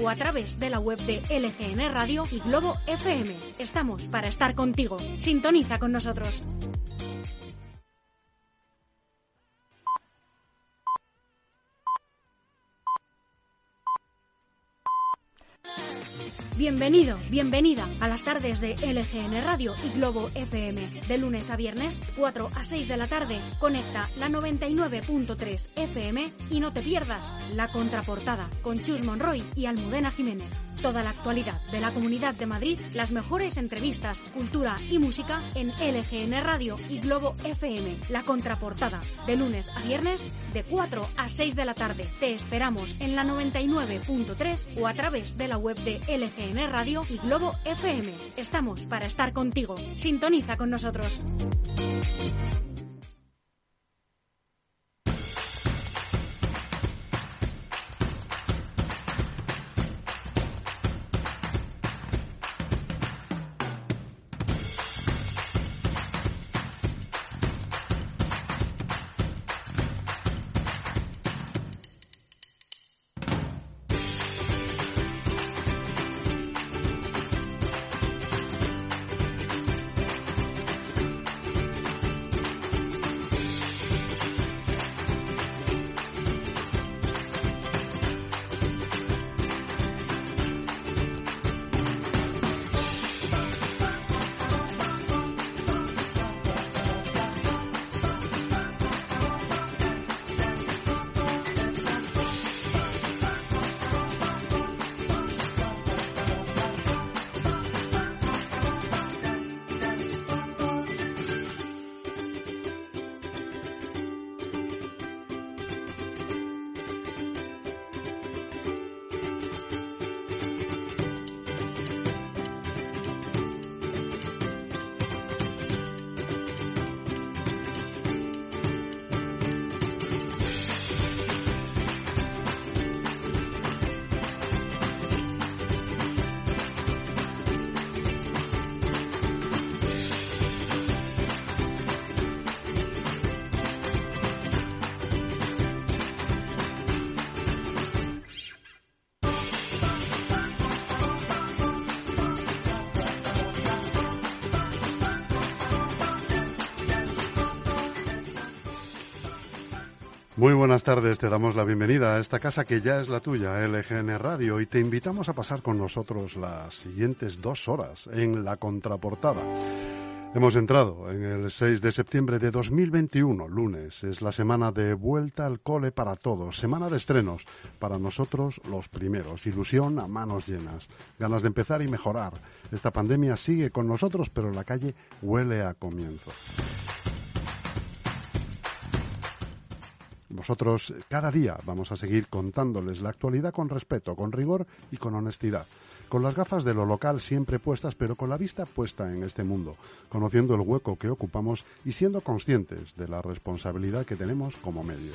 o a través de la web de LGN Radio y Globo FM. Estamos para estar contigo. Sintoniza con nosotros. Bienvenido, bienvenida a las tardes de LGN Radio y Globo FM. De lunes a viernes, 4 a 6 de la tarde, conecta la 99.3 FM y no te pierdas la contraportada con Chus Monroy y Almudena Jiménez. Toda la actualidad de la Comunidad de Madrid, las mejores entrevistas, cultura y música en LGN Radio y Globo FM. La contraportada, de lunes a viernes, de 4 a 6 de la tarde. Te esperamos en la 99.3 o a través de la web de LGN Radio y Globo FM. Estamos para estar contigo. Sintoniza con nosotros. Muy buenas tardes, te damos la bienvenida a esta casa que ya es la tuya, LGN Radio, y te invitamos a pasar con nosotros las siguientes dos horas en la contraportada. Hemos entrado en el 6 de septiembre de 2021, lunes. Es la semana de vuelta al cole para todos, semana de estrenos. Para nosotros, los primeros. Ilusión a manos llenas. Ganas de empezar y mejorar. Esta pandemia sigue con nosotros, pero la calle huele a comienzo. Nosotros cada día vamos a seguir contándoles la actualidad con respeto, con rigor y con honestidad. Con las gafas de lo local siempre puestas, pero con la vista puesta en este mundo, conociendo el hueco que ocupamos y siendo conscientes de la responsabilidad que tenemos como medio.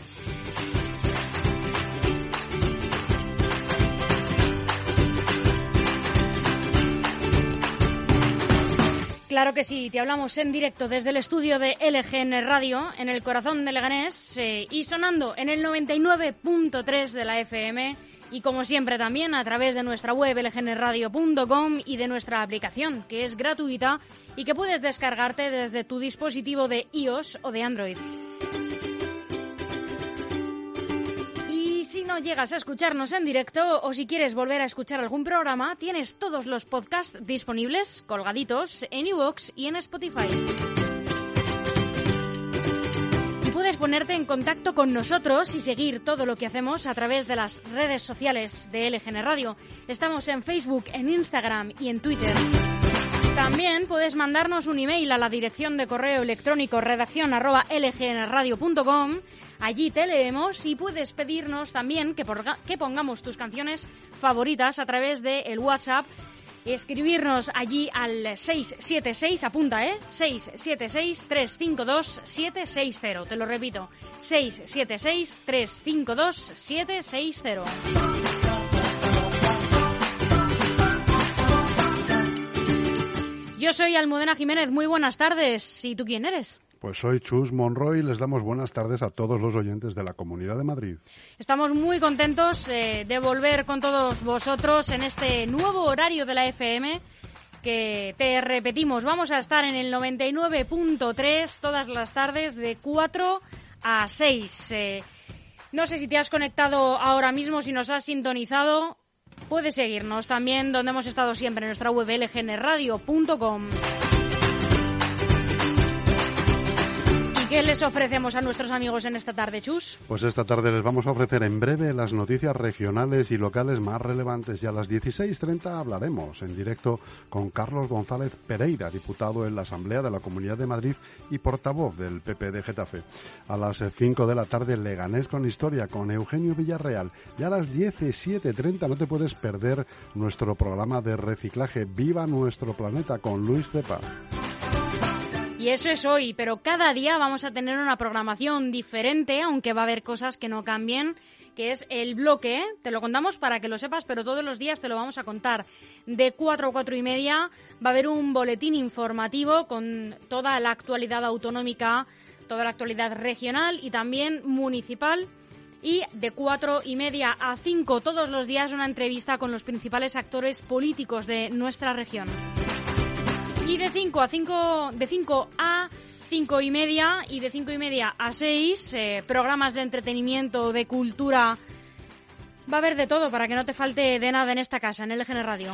Claro que sí, te hablamos en directo desde el estudio de LGN Radio, en el corazón de Leganés, eh, y sonando en el 99.3 de la FM, y como siempre también a través de nuestra web lgnradio.com y de nuestra aplicación, que es gratuita y que puedes descargarte desde tu dispositivo de iOS o de Android. Llegas a escucharnos en directo o si quieres volver a escuchar algún programa, tienes todos los podcasts disponibles, colgaditos, en iVoox y en Spotify. Y puedes ponerte en contacto con nosotros y seguir todo lo que hacemos a través de las redes sociales de LGN Radio. Estamos en Facebook, en Instagram y en Twitter. También puedes mandarnos un email a la dirección de correo electrónico redacción lgnradio.com Allí te leemos y puedes pedirnos también que, que pongamos tus canciones favoritas a través del el WhatsApp escribirnos allí al 676, apunta, ¿eh? 676-352-760. Te lo repito, 676-352-760. Yo soy Almudena Jiménez, muy buenas tardes. ¿Y tú quién eres? Pues soy Chus Monroy y les damos buenas tardes a todos los oyentes de la Comunidad de Madrid. Estamos muy contentos eh, de volver con todos vosotros en este nuevo horario de la FM que te repetimos, vamos a estar en el 99.3 todas las tardes de 4 a 6. Eh, no sé si te has conectado ahora mismo, si nos has sintonizado, puedes seguirnos también donde hemos estado siempre en nuestra web lgnradio.com. ¿Qué les ofrecemos a nuestros amigos en esta tarde, Chus? Pues esta tarde les vamos a ofrecer en breve las noticias regionales y locales más relevantes y a las 16.30 hablaremos en directo con Carlos González Pereira, diputado en la Asamblea de la Comunidad de Madrid y portavoz del PP de Getafe. A las 5 de la tarde Leganés con Historia con Eugenio Villarreal y a las 17.30 no te puedes perder nuestro programa de reciclaje Viva Nuestro Planeta con Luis Cepa. Y eso es hoy, pero cada día vamos a tener una programación diferente, aunque va a haber cosas que no cambien, que es el bloque. Te lo contamos para que lo sepas, pero todos los días te lo vamos a contar. De 4 a 4 y media va a haber un boletín informativo con toda la actualidad autonómica, toda la actualidad regional y también municipal. Y de cuatro y media a 5 todos los días una entrevista con los principales actores políticos de nuestra región. Y de 5 a 5, de 5 a 5 y media y de 5 y media a 6, eh, programas de entretenimiento, de cultura. Va a haber de todo para que no te falte de nada en esta casa, en LGN Radio.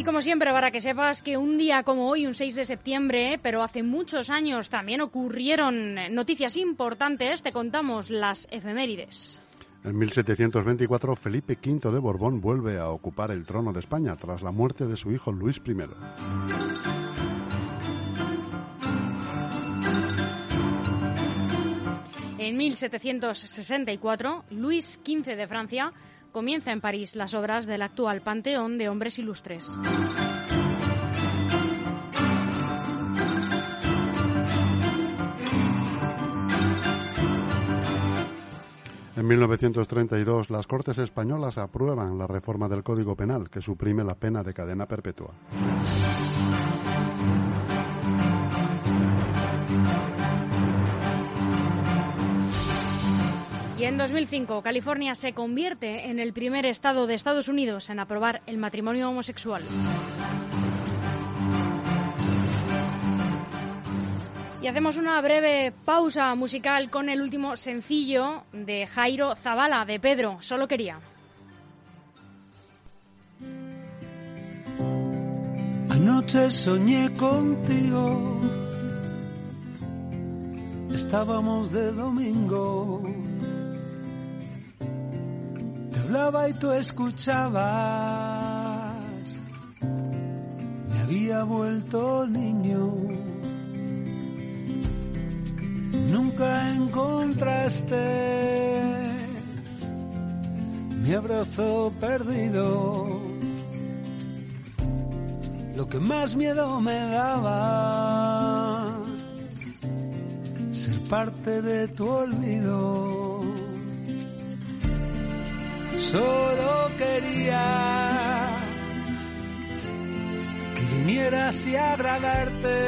Y como siempre, para que sepas que un día como hoy, un 6 de septiembre, pero hace muchos años también ocurrieron noticias importantes, te contamos las efemérides. En 1724, Felipe V de Borbón vuelve a ocupar el trono de España tras la muerte de su hijo Luis I. En 1764, Luis XV de Francia comienza en París las obras del actual Panteón de Hombres Ilustres. En 1932, las Cortes Españolas aprueban la reforma del Código Penal que suprime la pena de cadena perpetua. Y en 2005, California se convierte en el primer estado de Estados Unidos en aprobar el matrimonio homosexual. Y hacemos una breve pausa musical con el último sencillo de Jairo Zavala, de Pedro, Solo quería. Anoche soñé contigo, estábamos de domingo hablaba y tú escuchabas. Me había vuelto niño. Nunca encontraste mi abrazo perdido. Lo que más miedo me daba, ser parte de tu olvido Solo quería que vinieras y agradarte.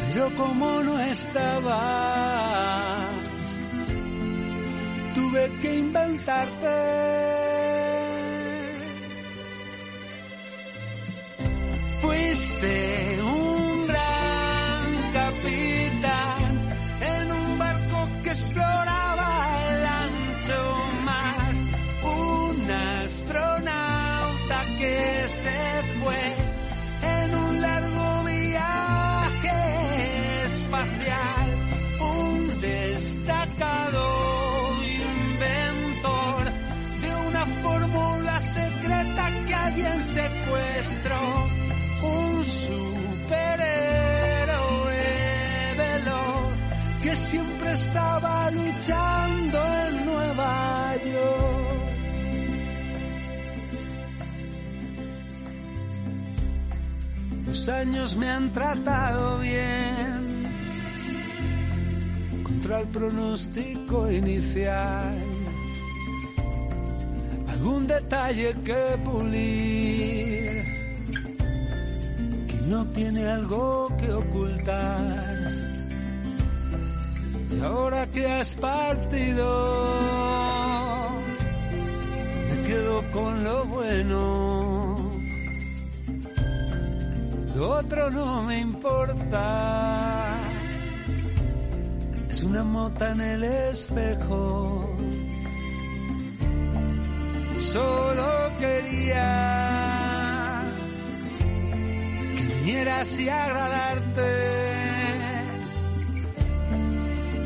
Pero como no estabas, tuve que inventarte. Fuiste Años me han tratado bien contra el pronóstico inicial. Algún detalle que pulir que no tiene algo que ocultar. Y ahora que has partido, me quedo con lo bueno. Lo otro no me importa. Es una mota en el espejo. Solo quería que vinieras y agradarte.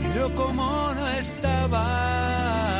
Pero como no estabas,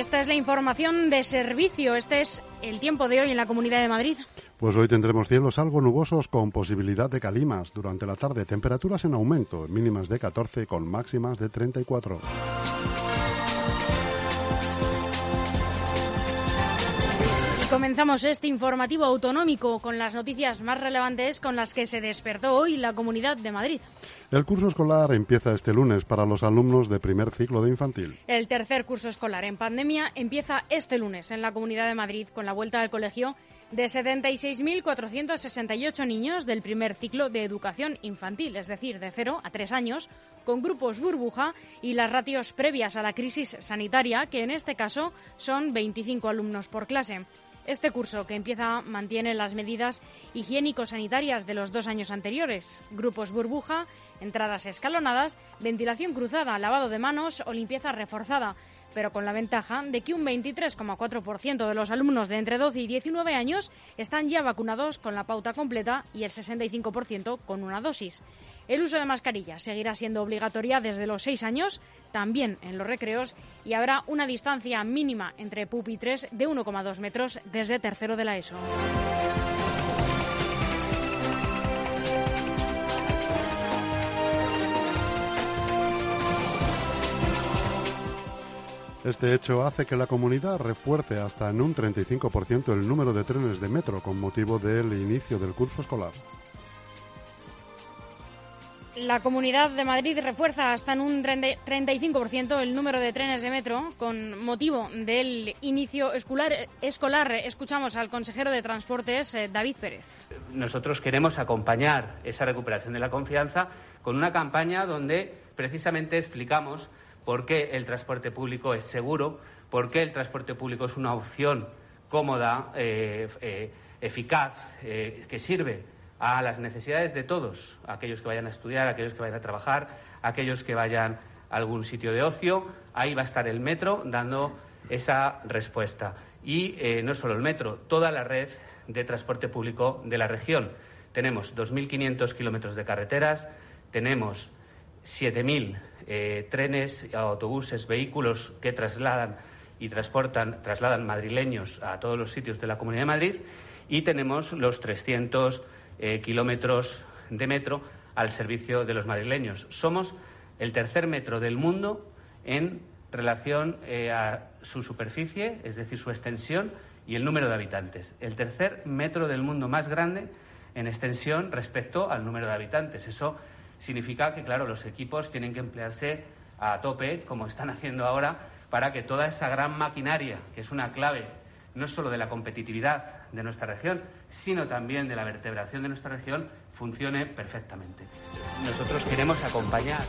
Esta es la información de servicio. Este es el tiempo de hoy en la Comunidad de Madrid. Pues hoy tendremos cielos algo nubosos con posibilidad de calimas durante la tarde. Temperaturas en aumento, mínimas de 14 con máximas de 34. Comenzamos este informativo autonómico con las noticias más relevantes con las que se despertó hoy la Comunidad de Madrid. El curso escolar empieza este lunes para los alumnos de primer ciclo de infantil. El tercer curso escolar en pandemia empieza este lunes en la Comunidad de Madrid con la vuelta al colegio de 76.468 niños del primer ciclo de educación infantil, es decir, de 0 a 3 años, con grupos burbuja y las ratios previas a la crisis sanitaria, que en este caso son 25 alumnos por clase. Este curso, que empieza, mantiene las medidas higiénico-sanitarias de los dos años anteriores. Grupos burbuja, entradas escalonadas, ventilación cruzada, lavado de manos o limpieza reforzada, pero con la ventaja de que un 23,4% de los alumnos de entre 12 y 19 años están ya vacunados con la pauta completa y el 65% con una dosis. El uso de mascarillas seguirá siendo obligatoria desde los 6 años, también en los recreos, y habrá una distancia mínima entre pupitres de 1,2 metros desde tercero de la ESO. Este hecho hace que la comunidad refuerce hasta en un 35% el número de trenes de metro con motivo del inicio del curso escolar. La Comunidad de Madrid refuerza hasta en un 35% el número de trenes de metro con motivo del inicio escolar. Escuchamos al consejero de Transportes, eh, David Pérez. Nosotros queremos acompañar esa recuperación de la confianza con una campaña donde precisamente explicamos por qué el transporte público es seguro, por qué el transporte público es una opción cómoda, eh, eh, eficaz, que sirve a las necesidades de todos, aquellos que vayan a estudiar, aquellos que vayan a trabajar, aquellos que vayan a algún sitio de ocio. Ahí va a estar el metro dando esa respuesta. Y no solo el metro, toda la red de transporte público de la región. Tenemos 2.500 kilómetros de carreteras, tenemos 7.000 eh, trenes, autobuses, vehículos que trasladan y transportan, trasladan madrileños a todos los sitios de la Comunidad de Madrid y tenemos los 300 eh, kilómetros de metro al servicio de los madrileños. Somos el tercer metro del mundo en relación eh, a su superficie, es decir, su extensión y el número de habitantes. El tercer metro del mundo más grande en extensión respecto al número de habitantes. Eso significa que, claro, los equipos tienen que emplearse a tope, como están haciendo ahora, para que toda esa gran maquinaria, que es una clave no solo de la competitividad de nuestra región, sino también de la vertebración de nuestra región, funcione perfectamente. Nosotros queremos acompañar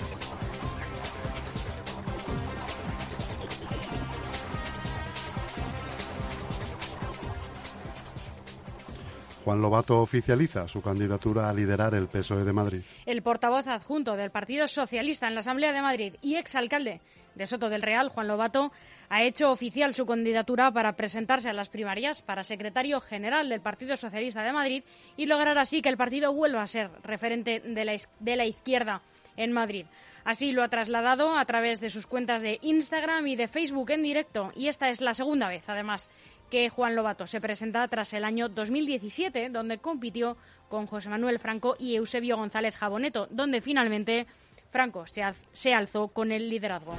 Juan Lobato oficializa su candidatura a liderar el PSOE de Madrid. El portavoz adjunto del Partido Socialista en la Asamblea de Madrid y exalcalde de Soto del Real, Juan Lobato, ha hecho oficial su candidatura para presentarse a las primarias para secretario general del Partido Socialista de Madrid y lograr así que el partido vuelva a ser referente de la, de la izquierda en Madrid. Así lo ha trasladado a través de sus cuentas de Instagram y de Facebook en directo y esta es la segunda vez, además, que Juan Lobato se presenta tras el año 2017, donde compitió con José Manuel Franco y Eusebio González Jaboneto, donde finalmente Franco se, alzó con el liderazgo.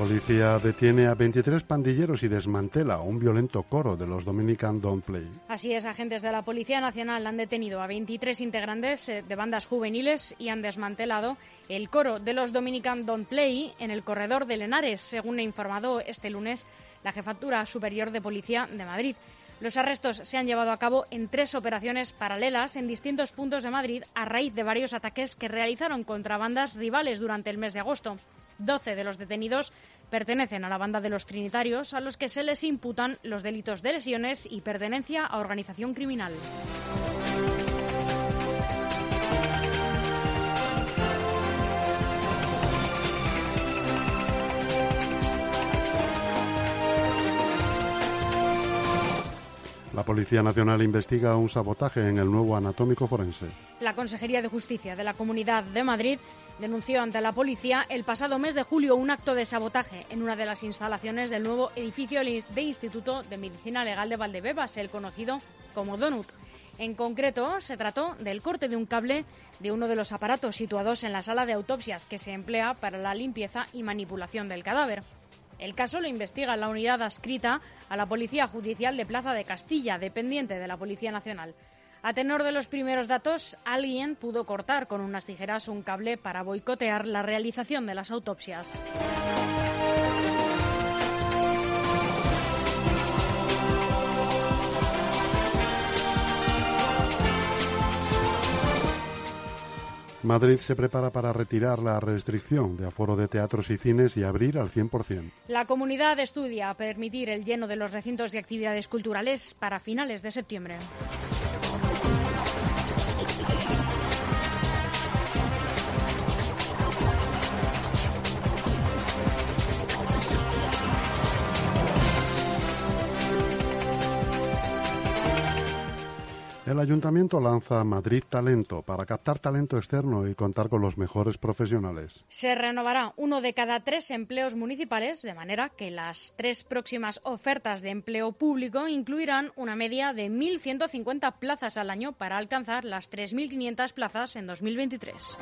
Policía detiene a 23 pandilleros y desmantela un violento coro de los Dominican Don't Play. Así es, agentes de la Policía Nacional han detenido a 23 integrantes eh, de bandas juveniles y han desmantelado el coro de los Dominican Don't Play en el corredor de Lenares, según ha informado este lunes la Jefatura Superior de Policía de Madrid. Los arrestos se han llevado a cabo en tres operaciones paralelas en distintos puntos de Madrid a raíz de varios ataques que realizaron contra bandas rivales durante el mes de agosto. 12 de los detenidos pertenecen a la banda de los Trinitarios, a los que se les imputan los delitos de lesiones y pertenencia a organización criminal. La Policía Nacional investiga un sabotaje en el nuevo anatómico forense. La Consejería de Justicia de la Comunidad de Madrid denunció ante la policía el pasado mes de julio un acto de sabotaje en una de las instalaciones del nuevo edificio de Instituto de Medicina Legal de Valdebebas, el conocido como Donut. En concreto, se trató del corte de un cable de uno de los aparatos situados en la sala de autopsias que se emplea para la limpieza y manipulación del cadáver. El caso lo investiga la unidad adscrita a la Policía Judicial de Plaza de Castilla, dependiente de la Policía Nacional. A tenor de los primeros datos, alguien pudo cortar con unas tijeras un cable para boicotear la realización de las autopsias. Madrid se prepara para retirar la restricción de aforo de teatros y cines y abrir al 100%. La comunidad estudia permitir el lleno de los recintos de actividades culturales para finales de septiembre. El ayuntamiento lanza Madrid Talento para captar talento externo y contar con los mejores profesionales. Se renovará uno de cada tres empleos municipales, de manera que las tres próximas ofertas de empleo público incluirán una media de 1.150 plazas al año para alcanzar las 3.500 plazas en 2023.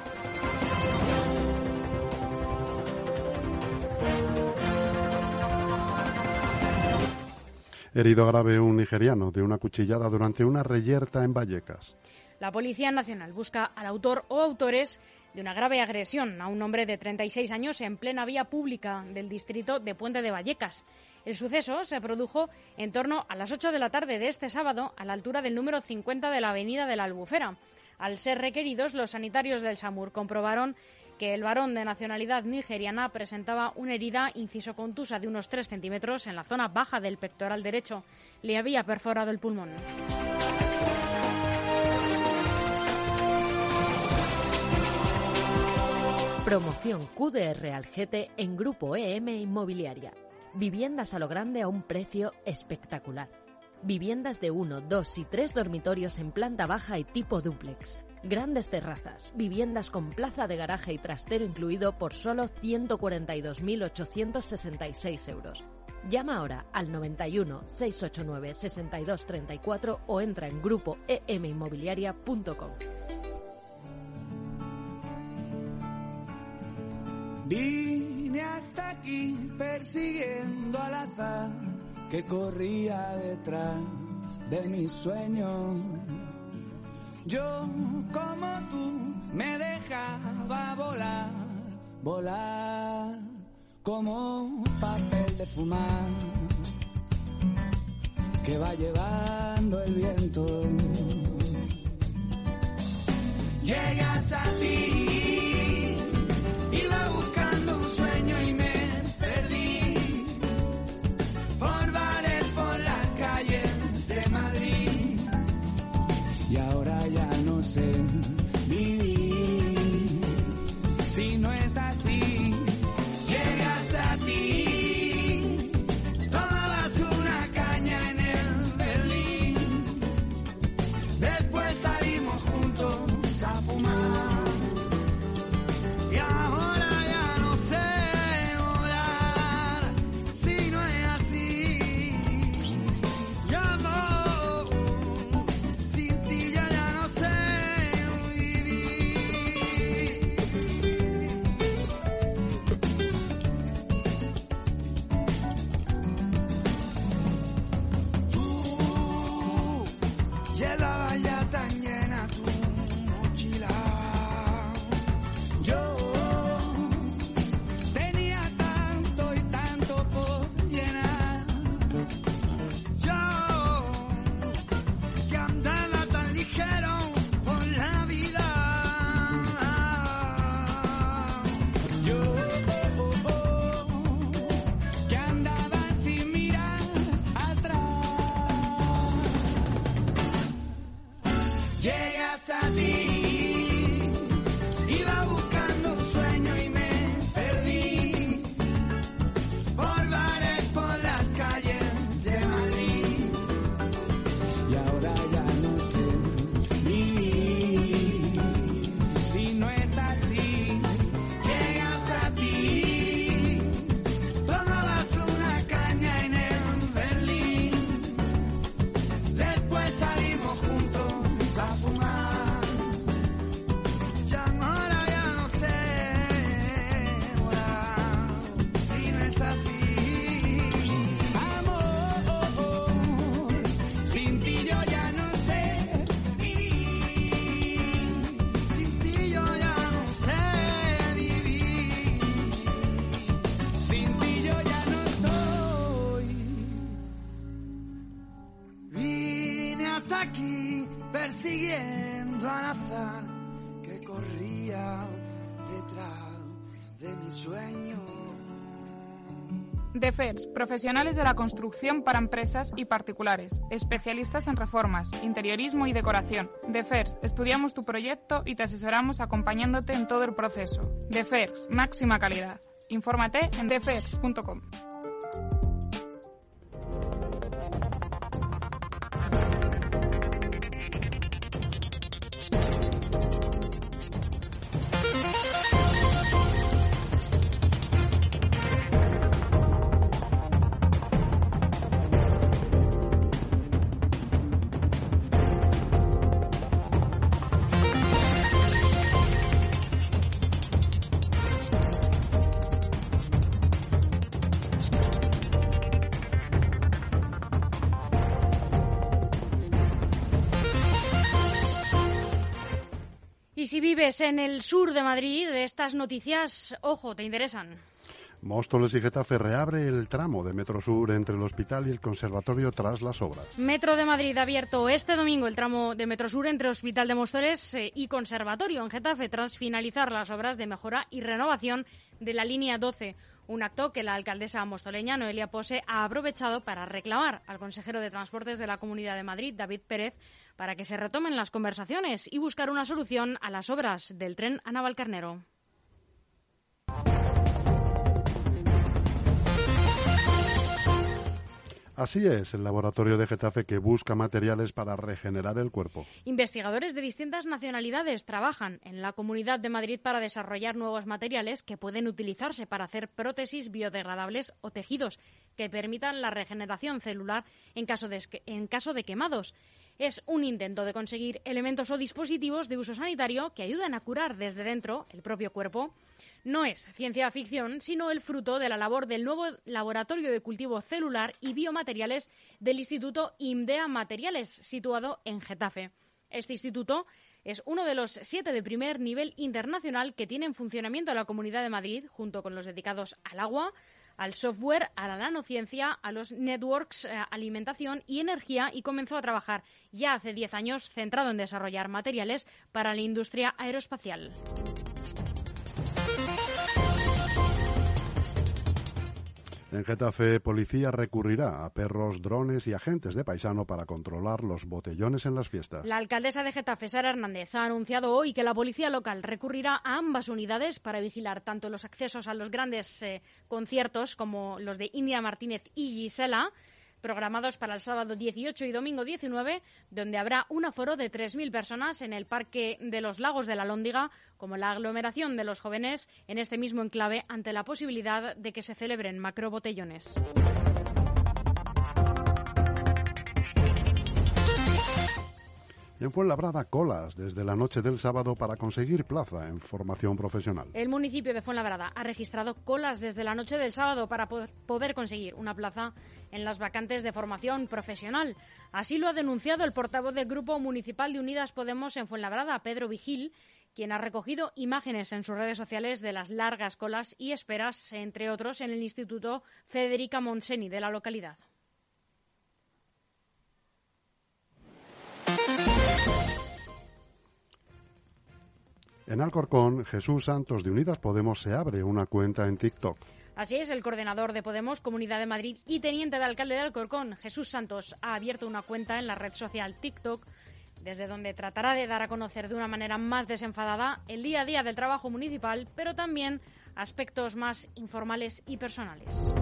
Herido grave un nigeriano de una cuchillada durante una reyerta en Vallecas. La Policía Nacional busca al autor o autores de una grave agresión a un hombre de 36 años en plena vía pública del distrito de Puente de Vallecas. El suceso se produjo en torno a las 8 de la tarde de este sábado a la altura del número 50 de la Avenida de la Albufera. Al ser requeridos, los sanitarios del SAMUR comprobaron que el varón de nacionalidad nigeriana presentaba una herida inciso contusa de unos 3 centímetros en la zona baja del pectoral derecho. Le había perforado el pulmón. Promoción QDR Algete en Grupo EM Inmobiliaria. Viviendas a lo grande a un precio espectacular. Viviendas de 1, 2 y 3 dormitorios en planta baja y tipo duplex Grandes terrazas, viviendas con plaza de garaje y trastero incluido por solo 142.866 euros. Llama ahora al 91 689 6234 o entra en grupo eminmobiliaria.com. Vine hasta aquí persiguiendo al azar que corría detrás de mis sueños yo como tú me dejaba volar, volar como papel de fumar que va llevando el viento. llegas a ti. Persiguiendo al azar que corría detrás de mi sueño. DEFERS, profesionales de la construcción para empresas y particulares, especialistas en reformas, interiorismo y decoración. DEFERS, estudiamos tu proyecto y te asesoramos acompañándote en todo el proceso. DEFERS, máxima calidad. Infórmate en defers.com. si vives en el sur de Madrid, estas noticias, ojo, te interesan. Móstoles y Getafe reabre el tramo de Metro Sur entre el hospital y el conservatorio tras las obras. Metro de Madrid ha abierto este domingo el tramo de Metro Sur entre Hospital de Móstoles eh, y Conservatorio en Getafe tras finalizar las obras de mejora y renovación de la línea 12. Un acto que la alcaldesa mostoleña Noelia Pose ha aprovechado para reclamar al consejero de Transportes de la Comunidad de Madrid, David Pérez, para que se retomen las conversaciones y buscar una solución a las obras del tren a Navalcarnero. Así es, el laboratorio de Getafe que busca materiales para regenerar el cuerpo. Investigadores de distintas nacionalidades trabajan en la Comunidad de Madrid para desarrollar nuevos materiales que pueden utilizarse para hacer prótesis biodegradables o tejidos que permitan la regeneración celular en caso de, en caso de quemados. Es un intento de conseguir elementos o dispositivos de uso sanitario que ayuden a curar desde dentro el propio cuerpo. No es ciencia ficción, sino el fruto de la labor del nuevo Laboratorio de Cultivo Celular y Biomateriales del Instituto IMDEA Materiales, situado en Getafe. Este instituto es uno de los siete de primer nivel internacional que tiene en funcionamiento la Comunidad de Madrid, junto con los dedicados al agua, al software, a la nanociencia, a los networks, eh, alimentación y energía y comenzó a trabajar ya hace 10 años centrado en desarrollar materiales para la industria aeroespacial. En Getafe, policía recurrirá a perros, drones y agentes de paisano para controlar los botellones en las fiestas. La alcaldesa de Getafe, Sara Hernández, ha anunciado hoy que la policía local recurrirá a ambas unidades para vigilar tanto los accesos a los grandes eh, conciertos como los de India Martínez y Gisela programados para el sábado 18 y domingo 19, donde habrá un aforo de 3.000 personas en el Parque de los Lagos de la Lóndiga, como la aglomeración de los jóvenes en este mismo enclave ante la posibilidad de que se celebren macrobotellones. En Fuenlabrada, colas desde la noche del sábado para conseguir plaza en formación profesional. El municipio de Fuenlabrada ha registrado colas desde la noche del sábado para poder conseguir una plaza en las vacantes de formación profesional. Así lo ha denunciado el portavoz del Grupo Municipal de Unidas Podemos en Fuenlabrada, Pedro Vigil, quien ha recogido imágenes en sus redes sociales de las largas colas y esperas, entre otros, en el Instituto Federica Monseni de la localidad. En Alcorcón, Jesús Santos de Unidas Podemos se abre una cuenta en TikTok. Así es, el coordinador de Podemos, Comunidad de Madrid y teniente de alcalde de Alcorcón, Jesús Santos, ha abierto una cuenta en la red social TikTok, desde donde tratará de dar a conocer de una manera más desenfadada el día a día del trabajo municipal, pero también aspectos más informales y personales.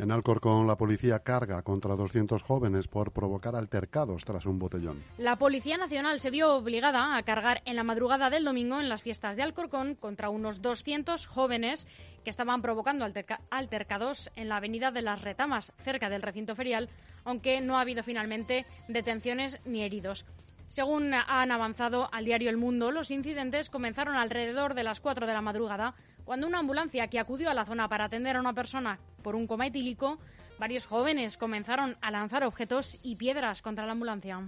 En Alcorcón, la policía carga contra 200 jóvenes por provocar altercados tras un botellón. La Policía Nacional se vio obligada a cargar en la madrugada del domingo en las fiestas de Alcorcón contra unos 200 jóvenes que estaban provocando altercados en la Avenida de las Retamas, cerca del recinto ferial, aunque no ha habido finalmente detenciones ni heridos. Según han avanzado al diario El Mundo, los incidentes comenzaron alrededor de las 4 de la madrugada cuando una ambulancia que acudió a la zona para atender a una persona por un coma etílico, varios jóvenes comenzaron a lanzar objetos y piedras contra la ambulancia.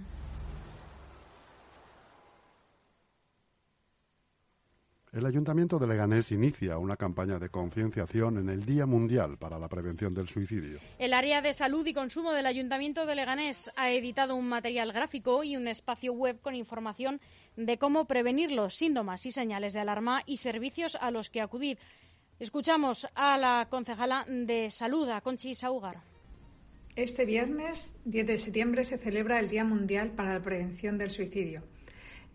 El Ayuntamiento de Leganés inicia una campaña de concienciación en el Día Mundial para la Prevención del Suicidio. El área de salud y consumo del Ayuntamiento de Leganés ha editado un material gráfico y un espacio web con información de cómo prevenir los síntomas y señales de alarma y servicios a los que acudir. Escuchamos a la concejala de Salud, a Conchi Saugar. Este viernes, 10 de septiembre, se celebra el Día Mundial para la Prevención del Suicidio.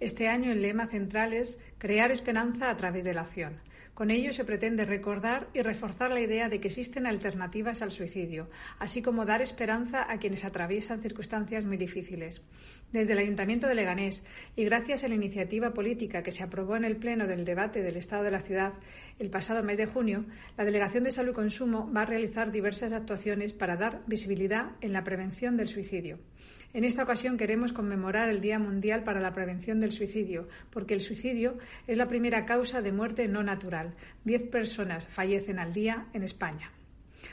Este año el lema central es Crear esperanza a través de la acción. Con ello se pretende recordar y reforzar la idea de que existen alternativas al suicidio, así como dar esperanza a quienes atraviesan circunstancias muy difíciles. Desde el Ayuntamiento de Leganés y gracias a la iniciativa política que se aprobó en el Pleno del debate del Estado de la Ciudad el pasado mes de junio, la Delegación de Salud y Consumo va a realizar diversas actuaciones para dar visibilidad en la prevención del suicidio. En esta ocasión queremos conmemorar el Día Mundial para la Prevención del Suicidio, porque el suicidio es la primera causa de muerte no natural. Diez personas fallecen al día en España.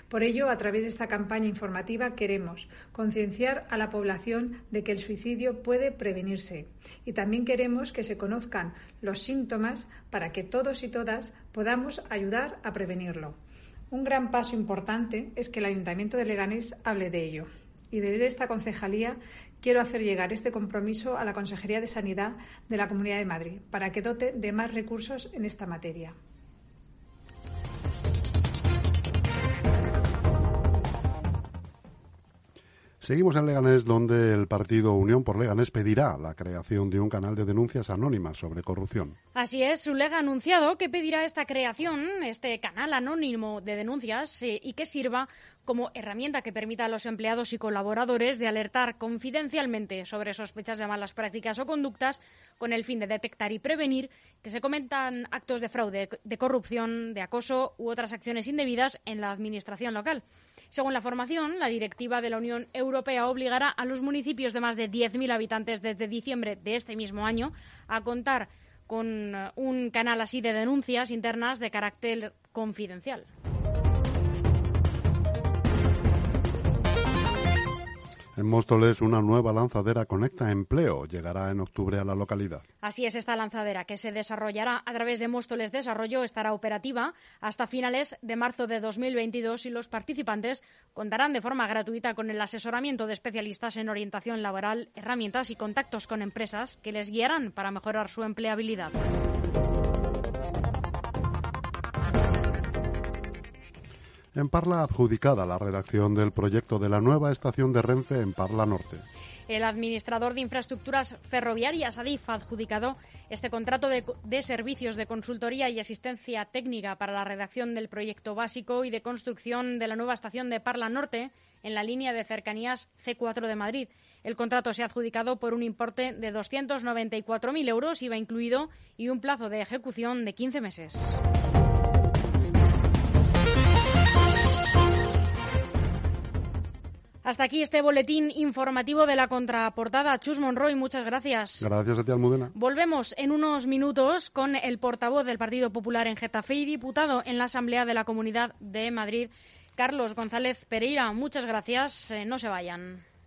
Por ello, a través de esta campaña informativa queremos concienciar a la población de que el suicidio puede prevenirse y también queremos que se conozcan los síntomas para que todos y todas podamos ayudar a prevenirlo. Un gran paso importante es que el Ayuntamiento de Leganés hable de ello y desde esta concejalía quiero hacer llegar este compromiso a la Consejería de Sanidad de la Comunidad de Madrid para que dote de más recursos en esta materia. Seguimos en Leganés, donde el partido Unión por Leganés pedirá la creación de un canal de denuncias anónimas sobre corrupción. Así es, Zulega ha anunciado que pedirá esta creación, este canal anónimo de denuncias, eh, y que sirva como herramienta que permita a los empleados y colaboradores de alertar confidencialmente sobre sospechas de malas prácticas o conductas con el fin de detectar y prevenir que se cometan actos de fraude, de corrupción, de acoso u otras acciones indebidas en la administración local. Según la formación, la directiva de la Unión Europea obligará a los municipios de más de 10.000 habitantes desde diciembre de este mismo año a contar con eh, un canal así de denuncias internas de carácter confidencial. En Móstoles, una nueva lanzadera Conecta Empleo llegará en octubre a la localidad. Así es, esta lanzadera que se desarrollará a través de Móstoles Desarrollo estará operativa hasta finales de marzo de 2022 y los participantes contarán de forma gratuita con el asesoramiento de especialistas en orientación laboral, herramientas y contactos con empresas que les guiarán para mejorar su empleabilidad. En Parla adjudicada la redacción del proyecto de la nueva estación de Renfe en Parla Norte. El administrador de infraestructuras ferroviarias, ADIF, ha adjudicado este contrato de, servicios de consultoría y asistencia técnica para la redacción del proyecto básico y de construcción de la nueva estación de Parla Norte en la línea de cercanías C4 de Madrid. El contrato se ha adjudicado por un importe de 294.000 euros, IVA incluido, y un plazo de ejecución de 15 meses. Hasta aquí este boletín informativo de la contraportada. Chus Monroy, muchas gracias. Gracias a ti, Almudena. Volvemos en unos minutos con el portavoz del Partido Popular en Getafe y diputado en la Asamblea de la Comunidad de Madrid, Carlos González Pereira. Muchas gracias. Eh, no se vayan.